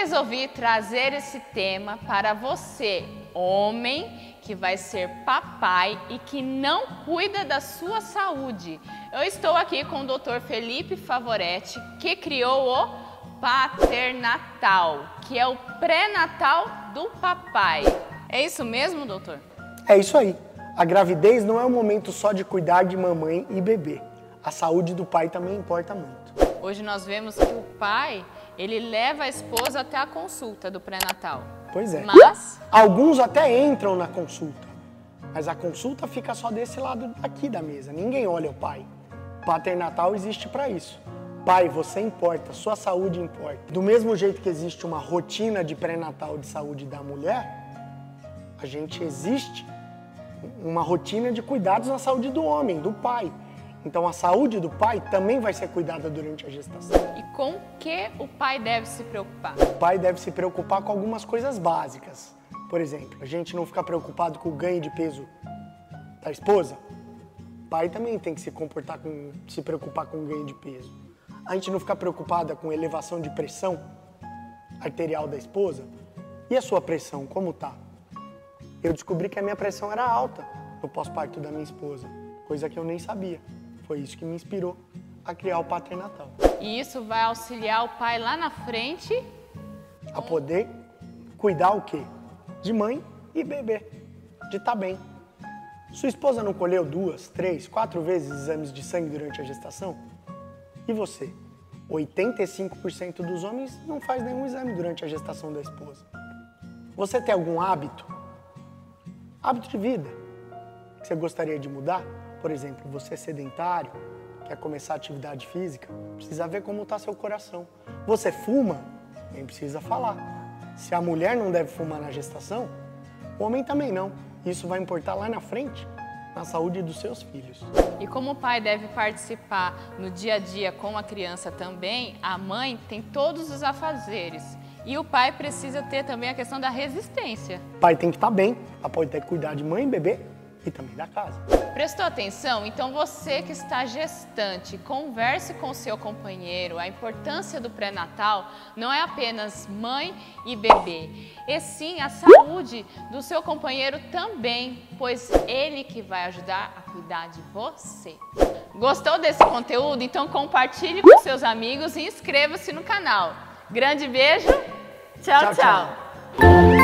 resolvi trazer esse tema para você, homem que vai ser papai e que não cuida da sua saúde. Eu estou aqui com o Dr. Felipe Favoretti, que criou o paternatal, que é o pré-natal do papai. É isso mesmo, doutor? É isso aí. A gravidez não é um momento só de cuidar de mamãe e bebê. A saúde do pai também importa muito. Hoje nós vemos que o pai, ele leva a esposa até a consulta do pré-natal. Pois é. Mas Alguns até entram na consulta, mas a consulta fica só desse lado aqui da mesa. Ninguém olha o pai. Paternatal existe para isso. Pai, você importa, sua saúde importa. Do mesmo jeito que existe uma rotina de pré-natal de saúde da mulher, a gente existe uma rotina de cuidados na saúde do homem, do pai. Então a saúde do pai também vai ser cuidada durante a gestação. e com que o pai deve se preocupar? O pai deve se preocupar com algumas coisas básicas. Por exemplo, a gente não ficar preocupado com o ganho de peso da esposa. O pai também tem que se comportar com, se preocupar com o ganho de peso. A gente não ficar preocupada com elevação de pressão arterial da esposa. E a sua pressão, como tá? Eu descobri que a minha pressão era alta no pós-parto da minha esposa, coisa que eu nem sabia. Foi isso que me inspirou a criar o paternatal. E isso vai auxiliar o pai lá na frente a poder cuidar o quê? De mãe e bebê, de estar bem. Sua esposa não colheu duas, três, quatro vezes exames de sangue durante a gestação? E você? 85% dos homens não faz nenhum exame durante a gestação da esposa. Você tem algum hábito? Hábito de vida que você gostaria de mudar? Por exemplo, você é sedentário, quer começar atividade física, precisa ver como está seu coração. Você fuma? Nem precisa falar. Se a mulher não deve fumar na gestação, o homem também não. Isso vai importar lá na frente, na saúde dos seus filhos. E como o pai deve participar no dia a dia com a criança também, a mãe tem todos os afazeres. E o pai precisa ter também a questão da resistência. O pai tem que estar bem, para poder cuidar de mãe, bebê e também da casa. Prestou atenção? Então você que está gestante, converse com seu companheiro. A importância do pré-natal não é apenas mãe e bebê, e sim a saúde do seu companheiro também, pois ele que vai ajudar a cuidar de você. Gostou desse conteúdo? Então compartilhe com seus amigos e inscreva-se no canal. Grande beijo. tchau. Tchau, tchau. tchau.